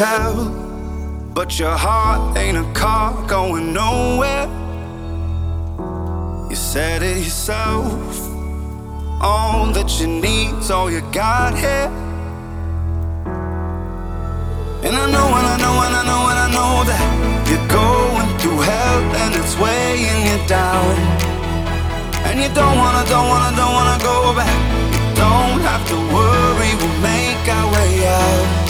Tell, but your heart ain't a car going nowhere. You said it yourself. All that you need's all you got here. And I know, and I know, and I know, and I know that you're going through hell and it's weighing you down. And you don't wanna, don't wanna, don't wanna go back. You don't have to worry, we'll make our way out.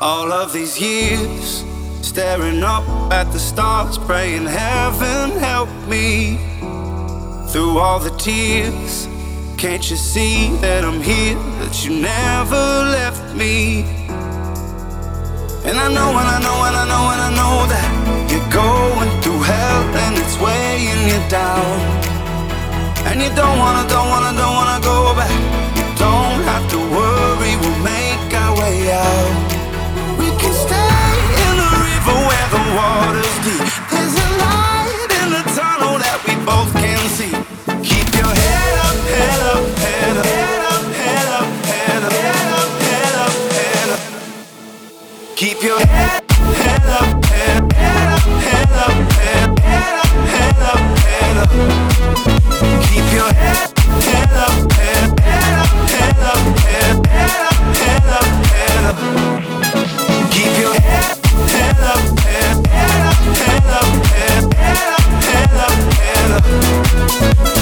All of these years, staring up at the stars, praying heaven help me through all the tears. Can't you see that I'm here, that you never left me? And I know, and I know, and I know, and I know that you're going through hell and it's weighing you down. And you don't wanna, don't wanna, don't wanna go back. You don't have to worry, we'll make our way out. We can stay in the river where the water's deep. There's a light in the tunnel that we both your head, head up, head, head up, head up, head, up, head up, head up. Keep your head, head up, head, head up, head up, head, up, head up, head up. Keep your head, head up, head, head up, head up, head up, head up, head up.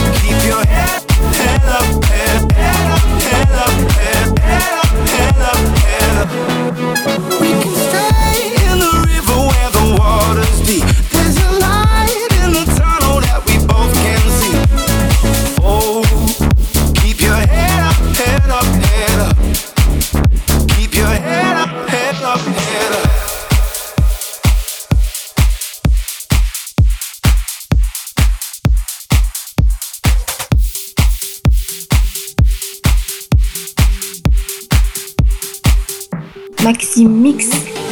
Maxi Mix.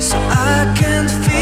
So I can feel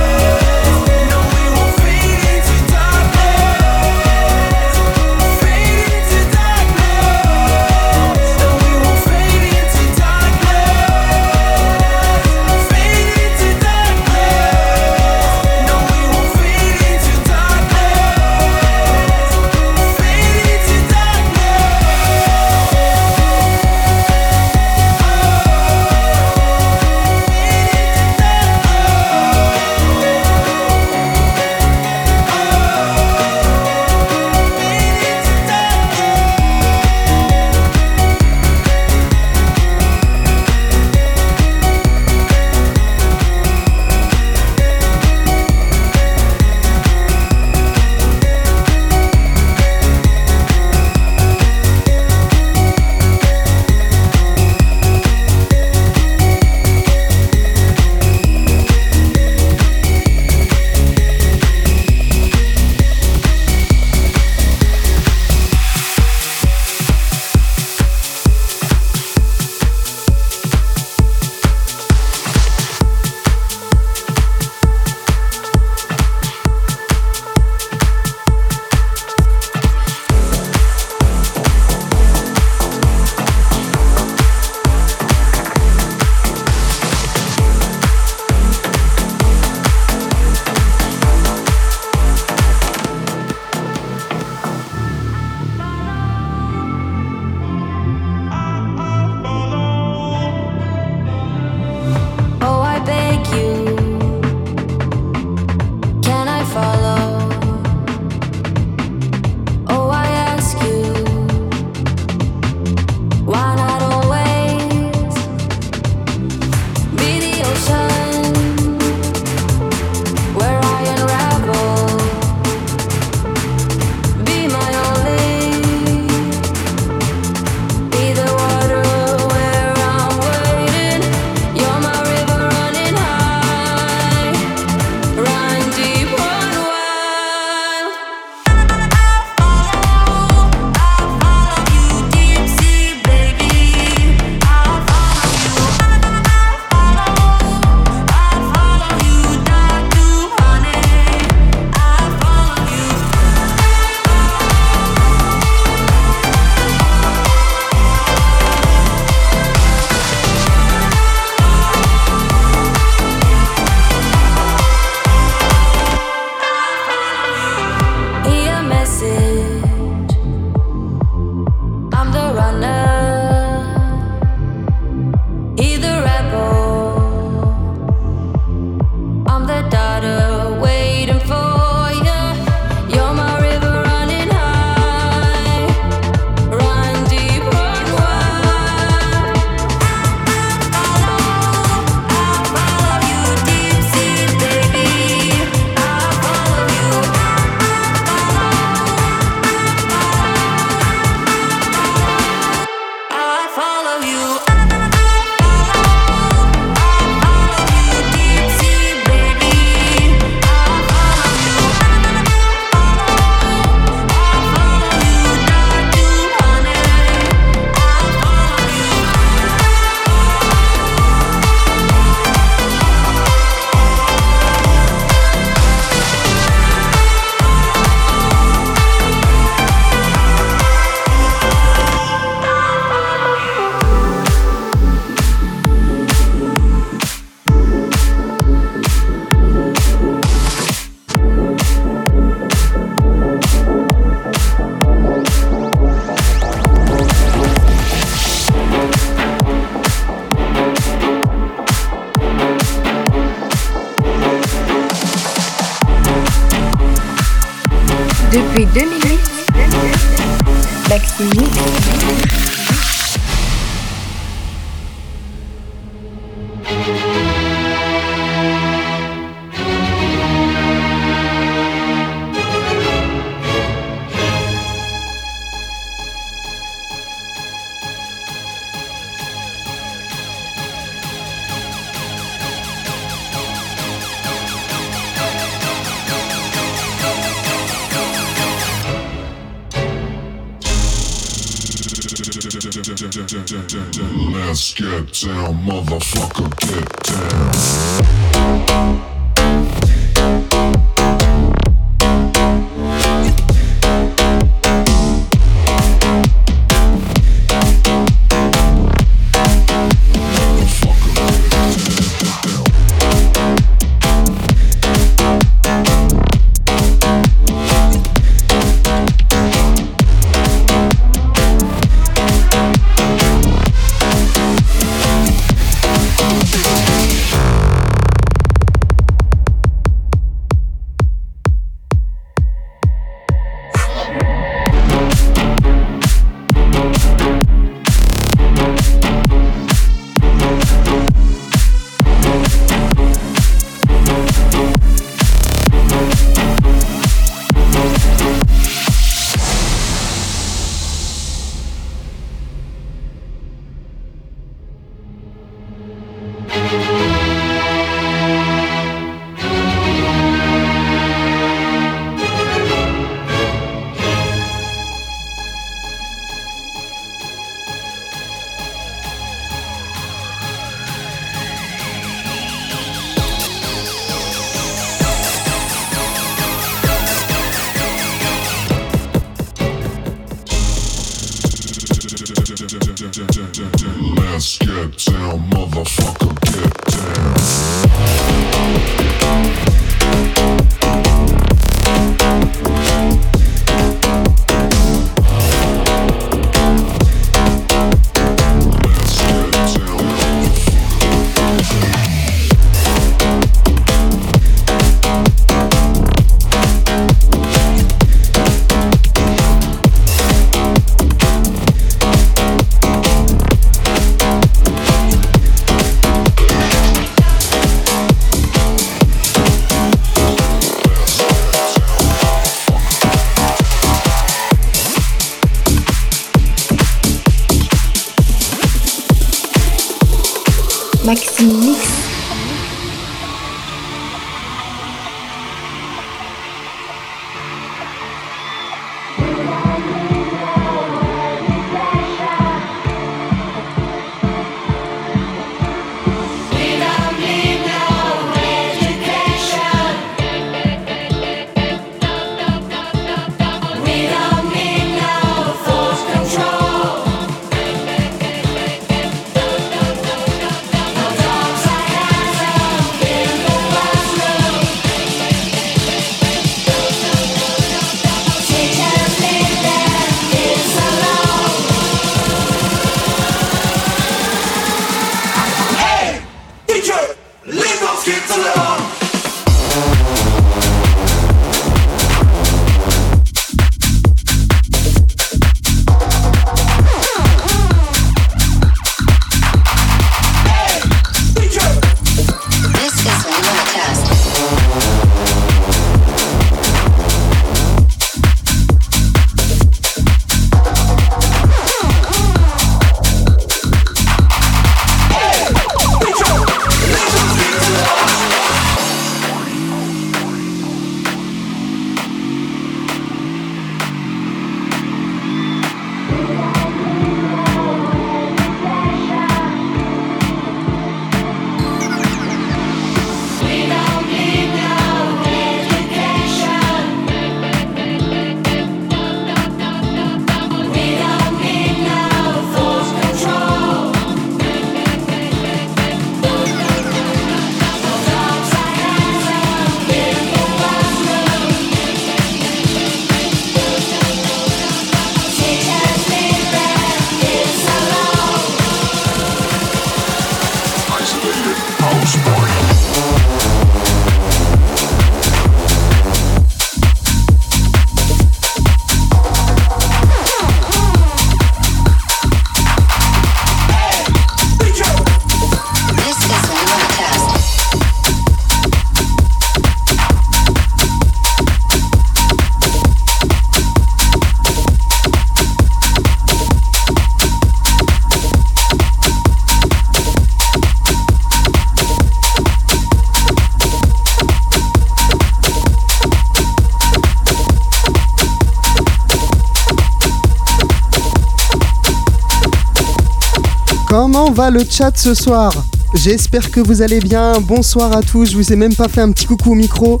le chat ce soir J'espère que vous allez bien. Bonsoir à tous. Je vous ai même pas fait un petit coucou au micro.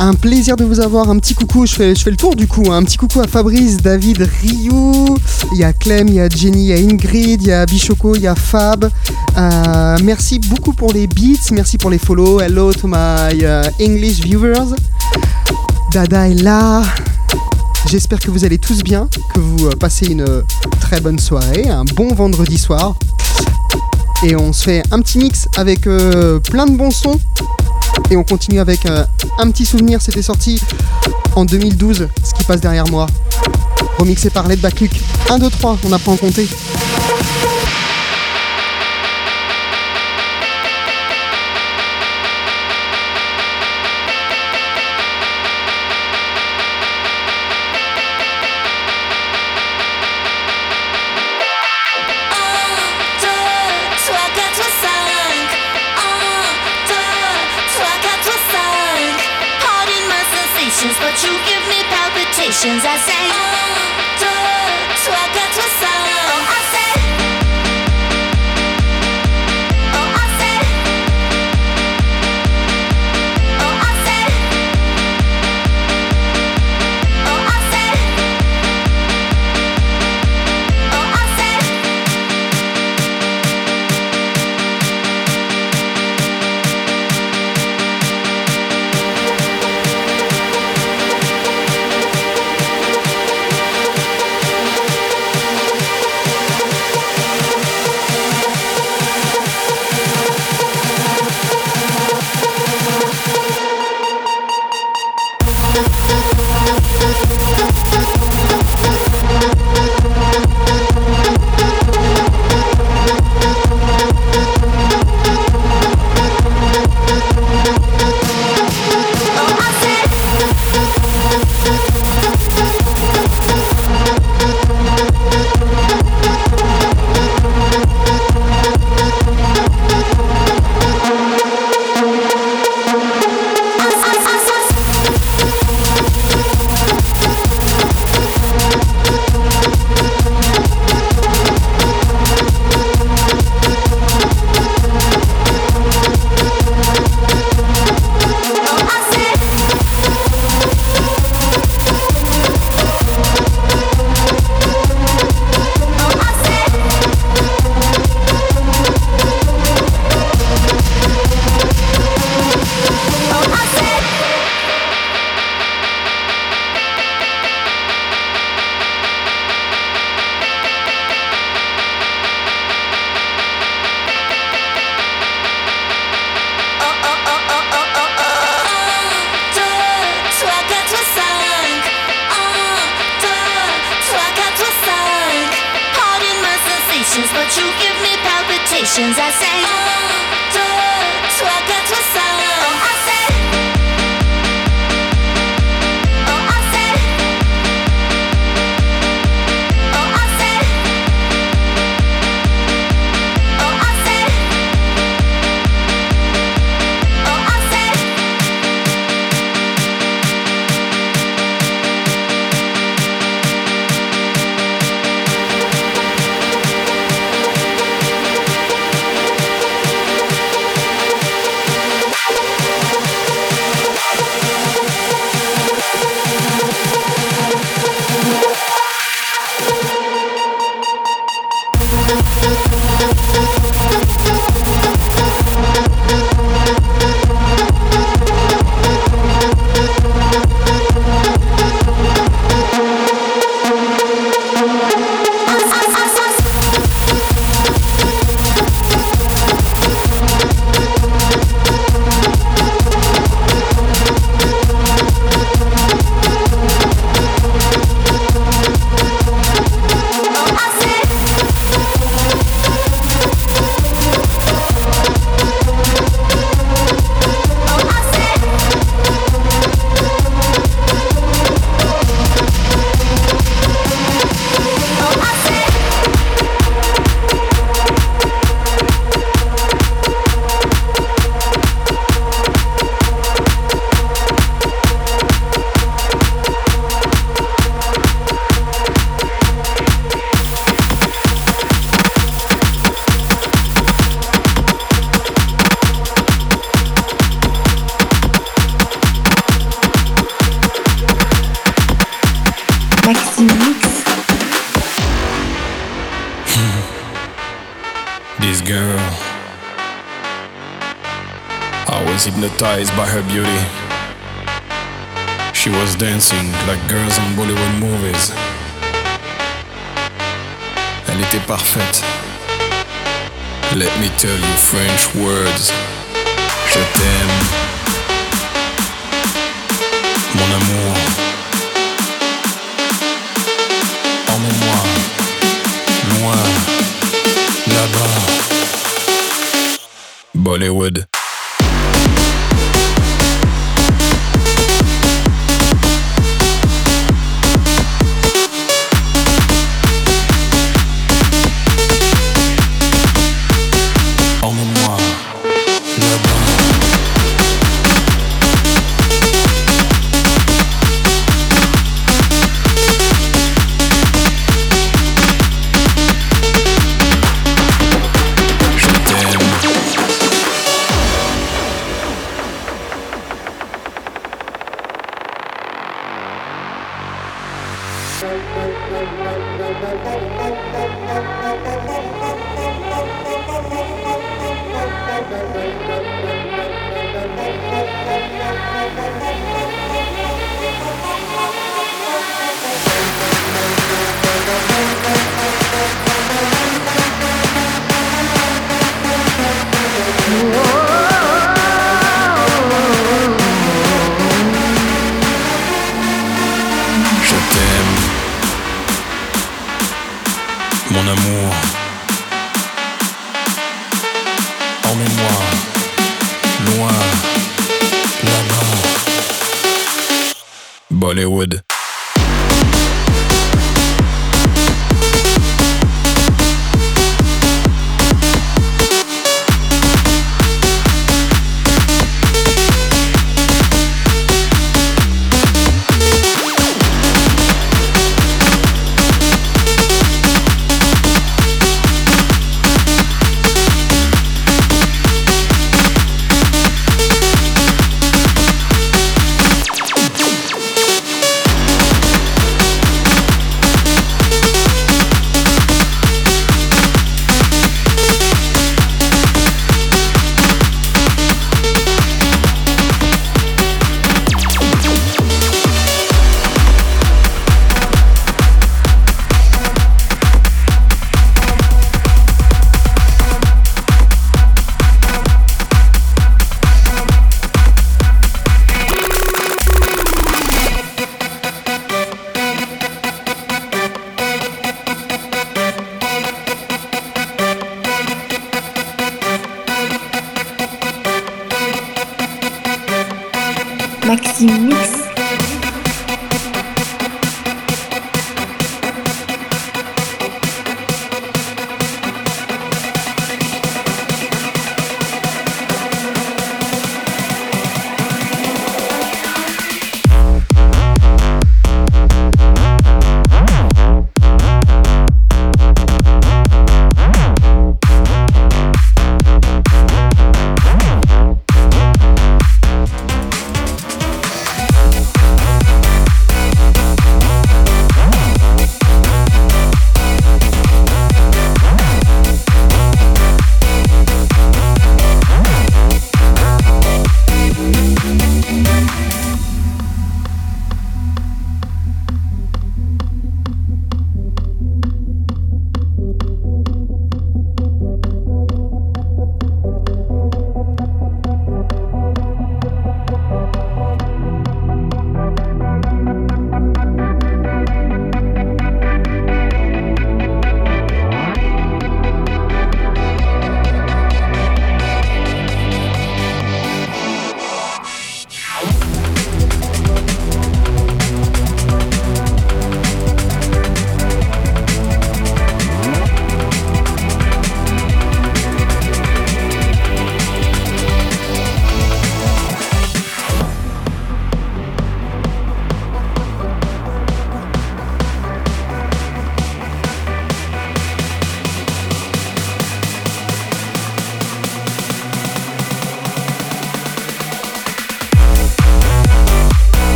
Un plaisir de vous avoir. Un petit coucou. Je fais, le tour du coup. hein. Un petit coucou à Fabrice, David, Ryu. Il y a Clem, il y a Jenny, il y a Ingrid, il y a Bichoco, il y a Fab. Euh, merci beaucoup pour les beats. Merci pour les follow. Hello to my uh, English viewers. Dada est là. J'espère que vous allez tous bien, que vous euh, passez une euh, très bonne soirée, un bon vendredi soir. Et on se fait un petit mix avec euh, plein de bons sons. Et on continue avec euh, un petit souvenir, c'était sorti en 2012, ce qui passe derrière moi. Remixé par Led Back Luke. 1, 2, 3, on apprend à compter. Hollywood.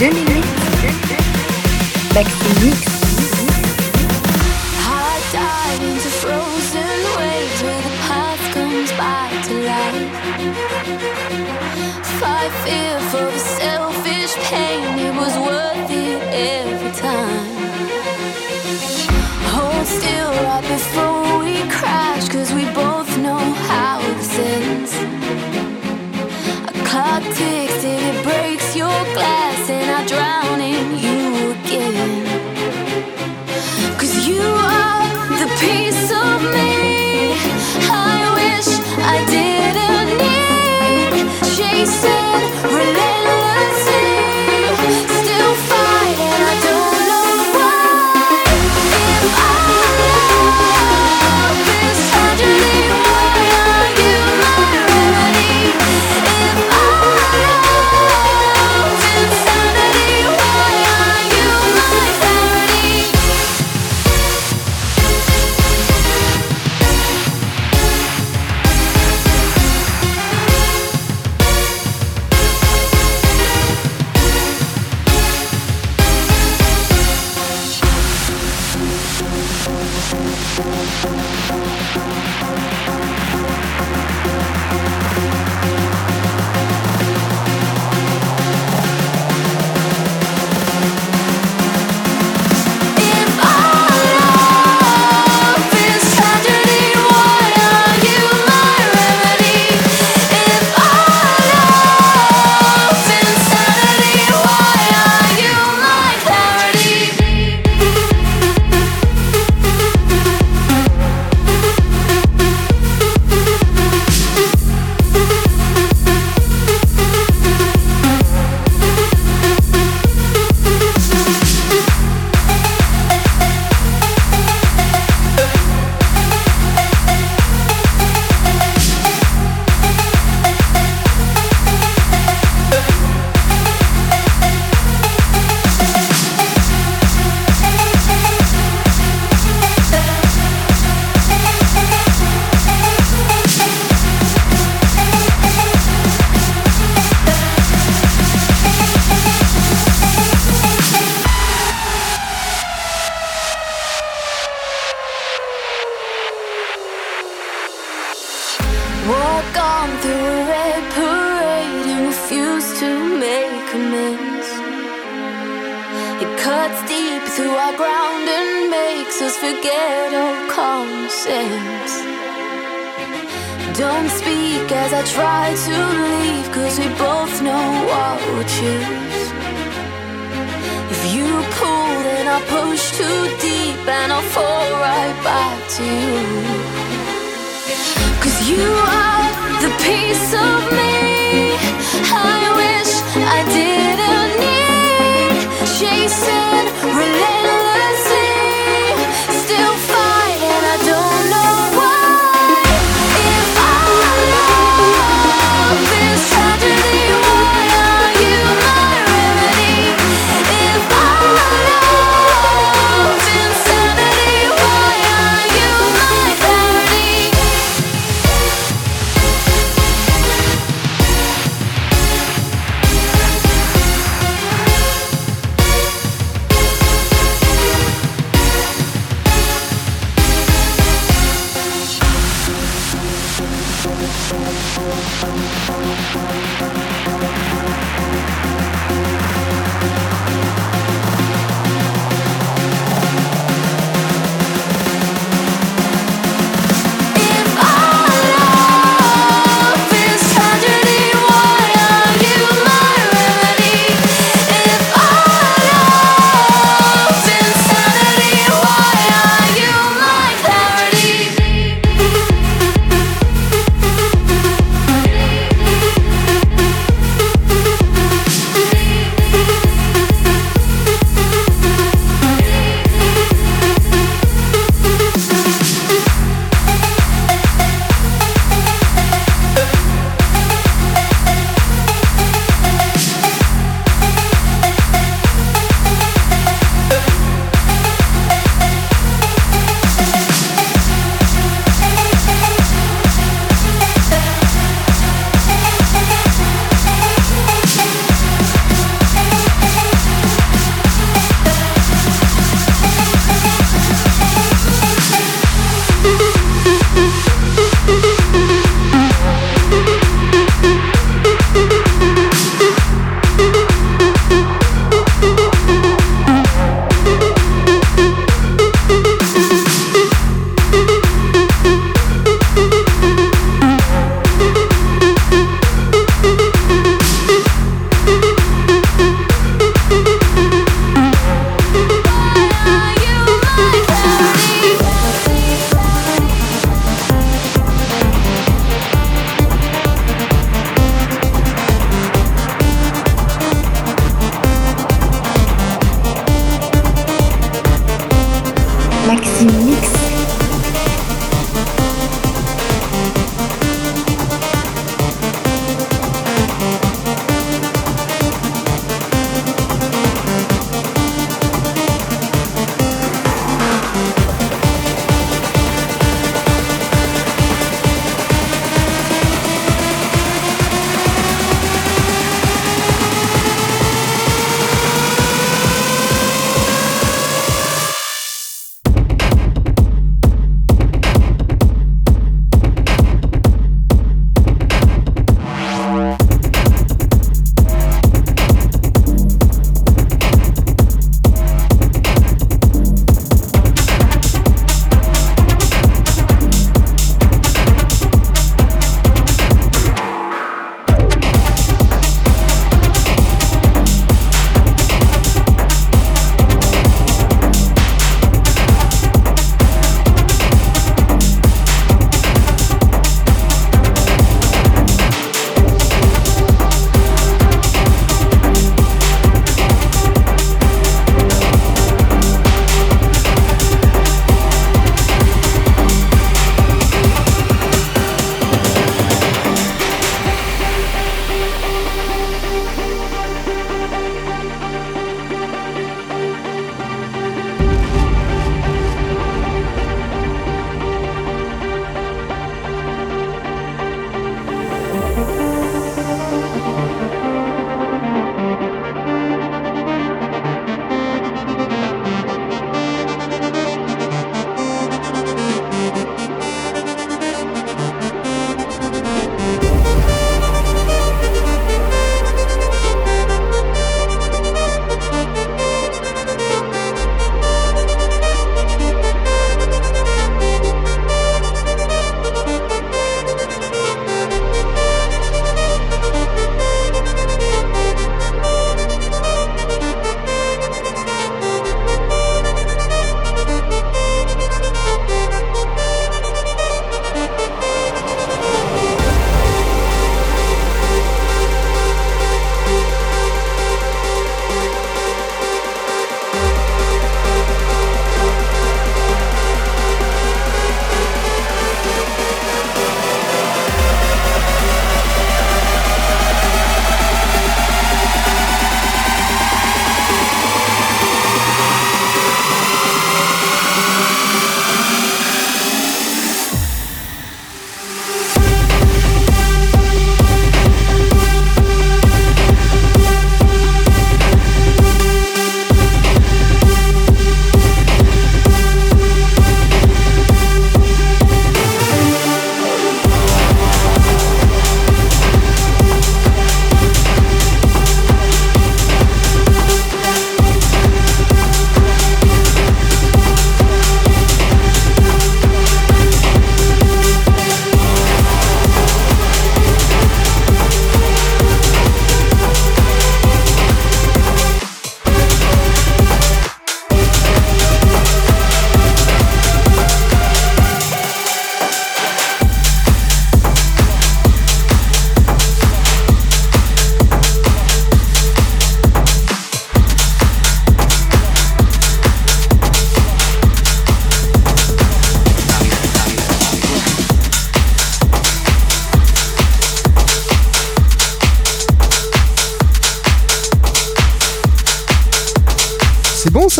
2000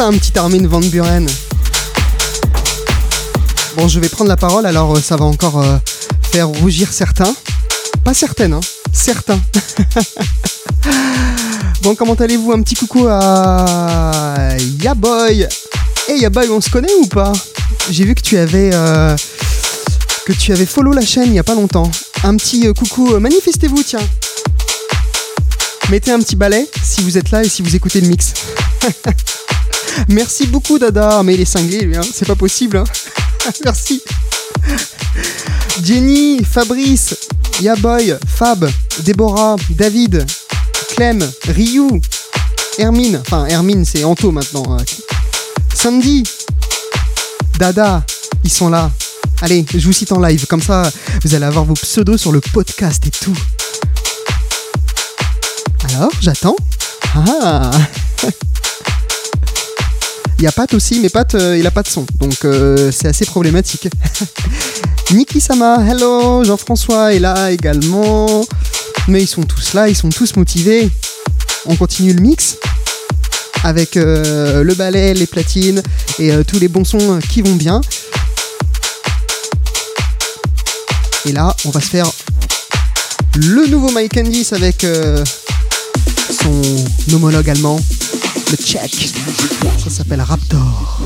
un petit Armin Van Buren. Bon, je vais prendre la parole, alors euh, ça va encore euh, faire rougir certains. Pas certaines, hein, certains. bon, comment allez-vous? Un petit coucou à Yaboy. Eh Yaboy, on se connaît ou pas? J'ai vu que tu avais euh, que tu avais follow la chaîne il y a pas longtemps. Un petit coucou, manifestez-vous, tiens. Mettez un petit balai si vous êtes là et si vous écoutez le mix. Merci beaucoup Dada, mais il est cinglé lui, hein. c'est pas possible. hein. Merci. Jenny, Fabrice, Yaboy, Fab, Déborah, David, Clem, Ryu, Hermine, enfin Hermine c'est Anto maintenant. euh. Sandy, Dada, ils sont là. Allez, je vous cite en live, comme ça vous allez avoir vos pseudos sur le podcast et tout. Alors, j'attends. Ah Il y a Pat aussi, mais Pat, euh, il a pas de son, donc euh, c'est assez problématique. Niki Sama, hello, Jean-François est là également. Mais ils sont tous là, ils sont tous motivés. On continue le mix avec euh, le ballet, les platines et tous les bons sons qui vont bien. Et là, on va se faire le nouveau Mike Candice avec son homologue allemand, le Tchèque. Ça s'appelle Raptor.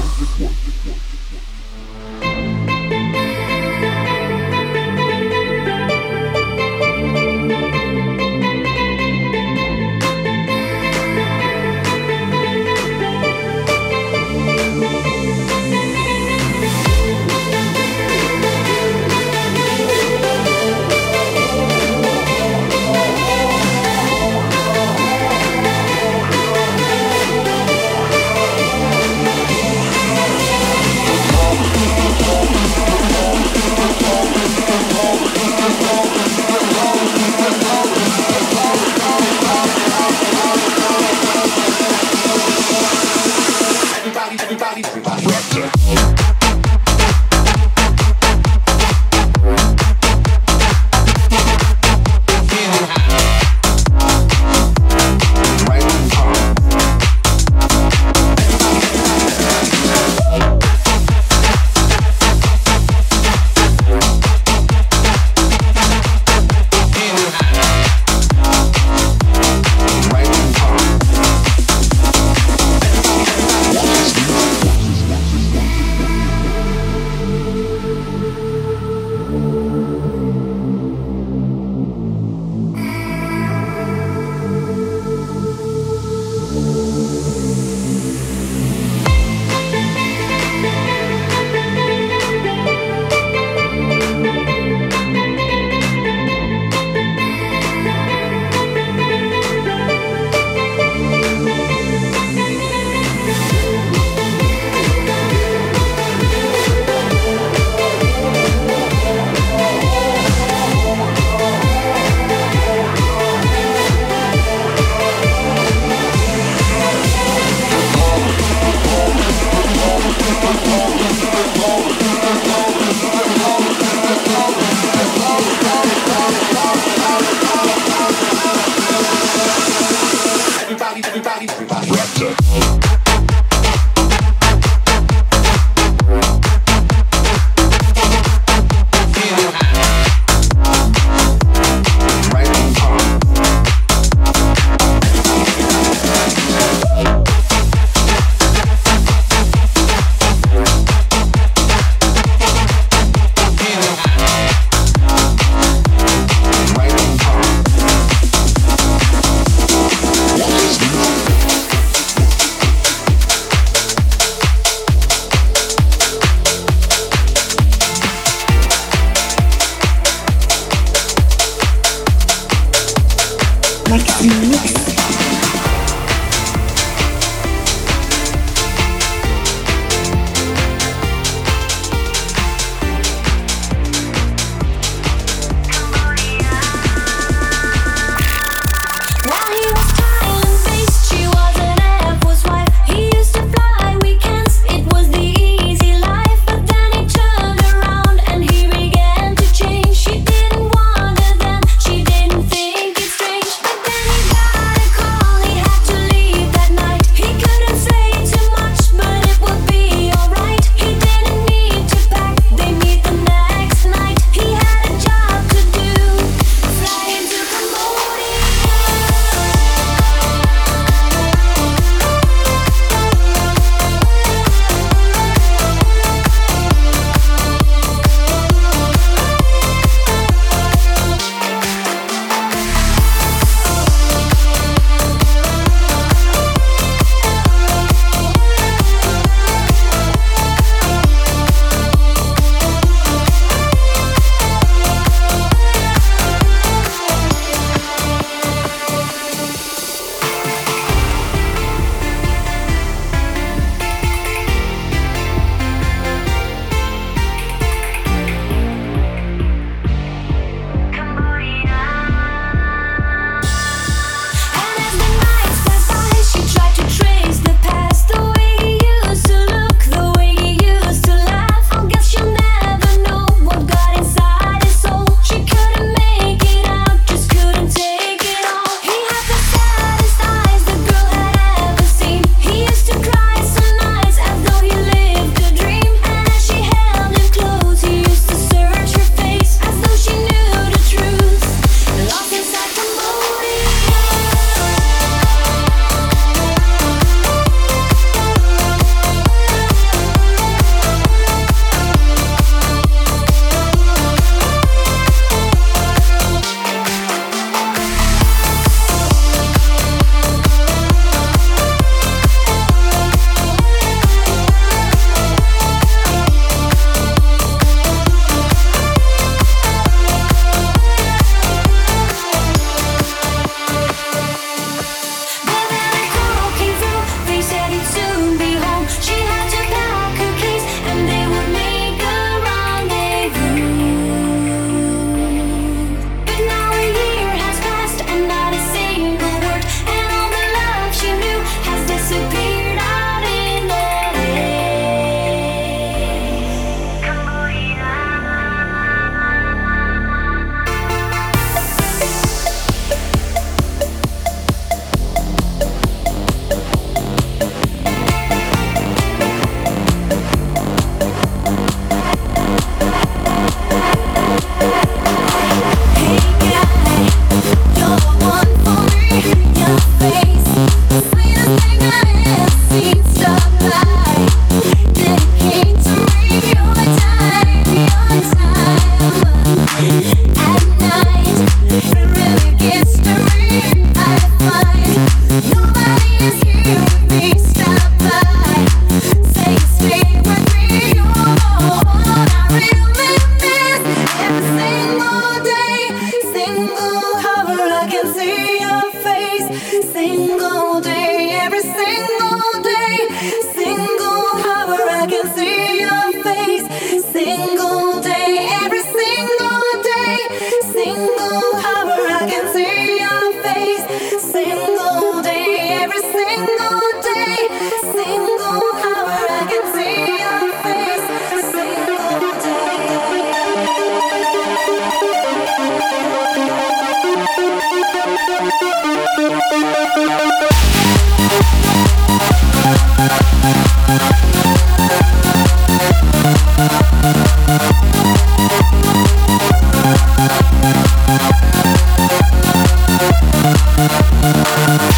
We'll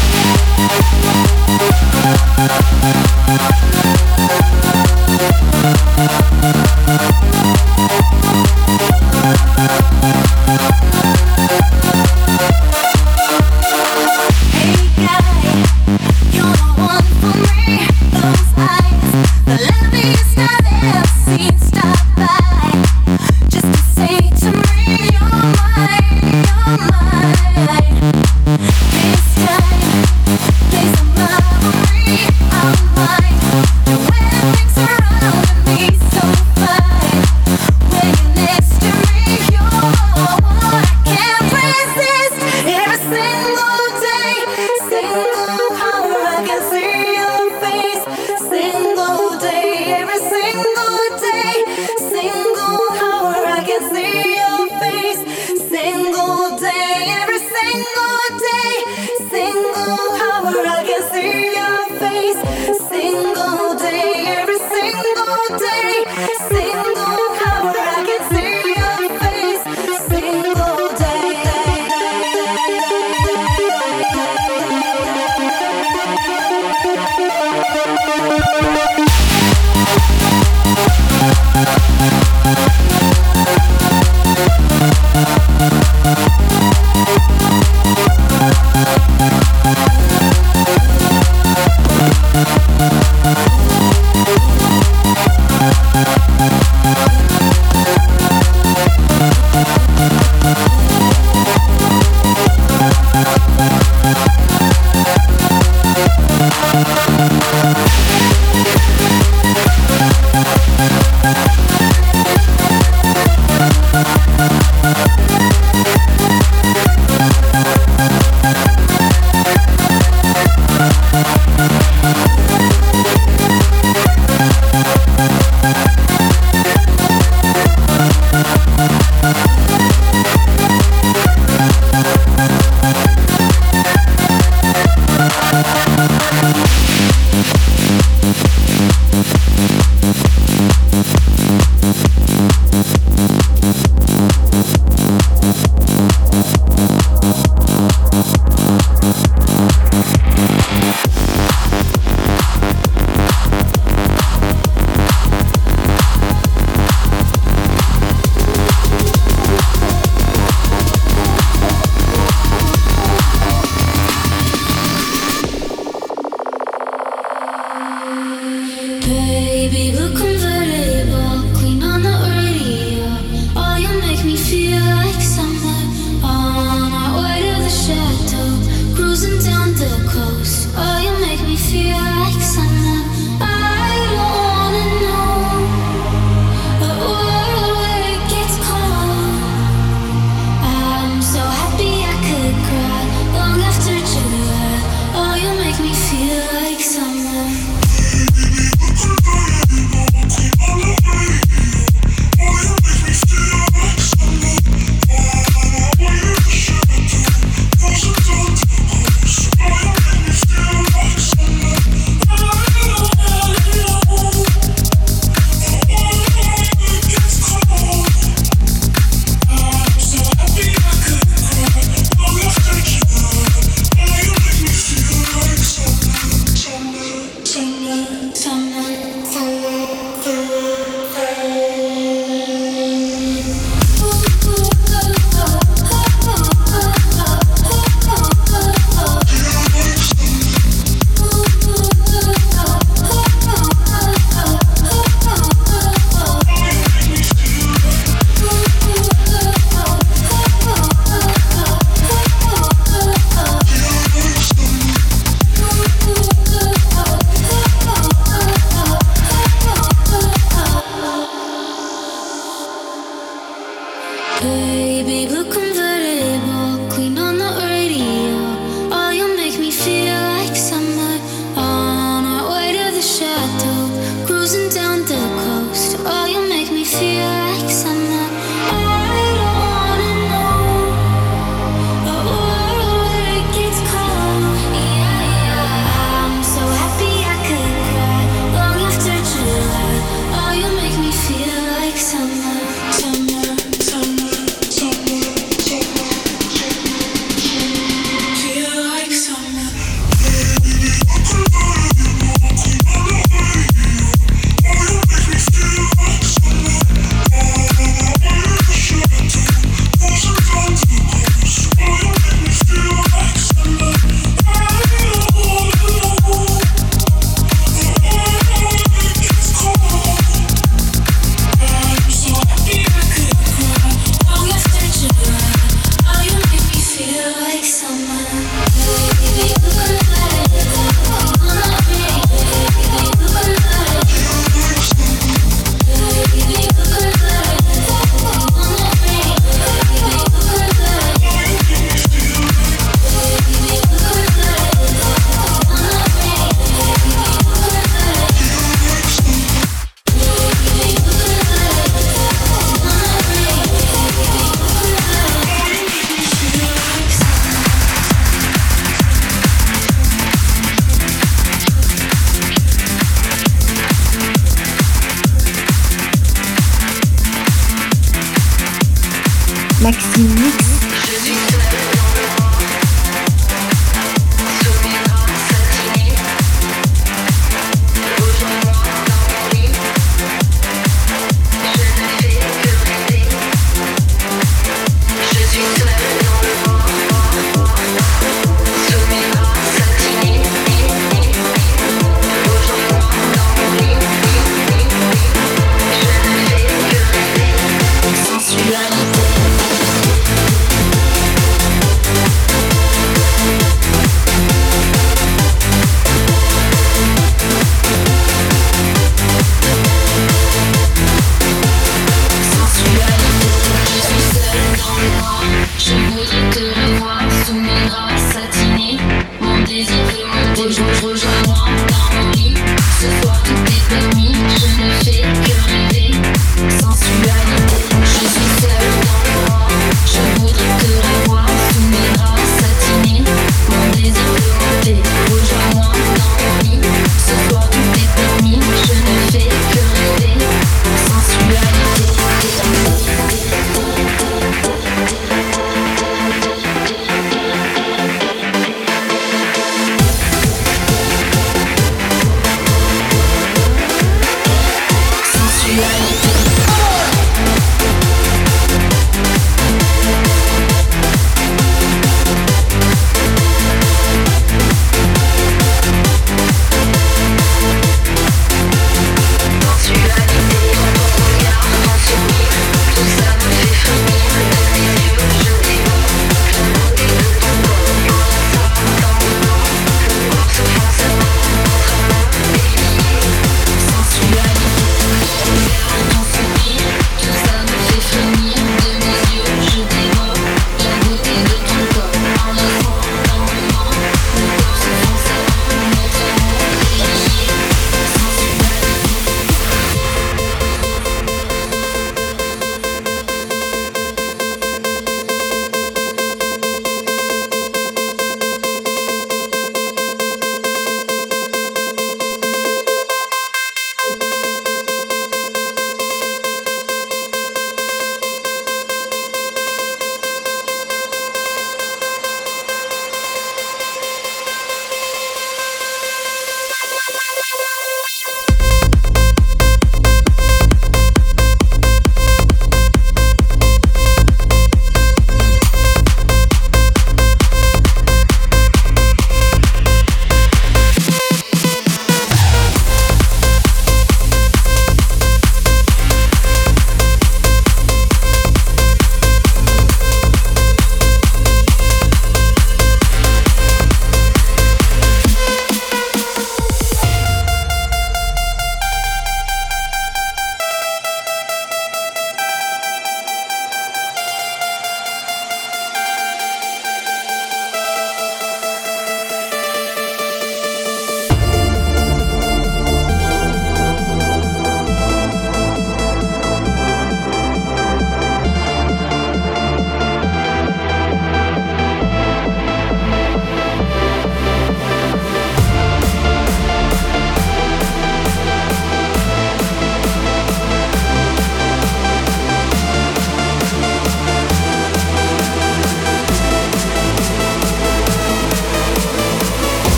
be.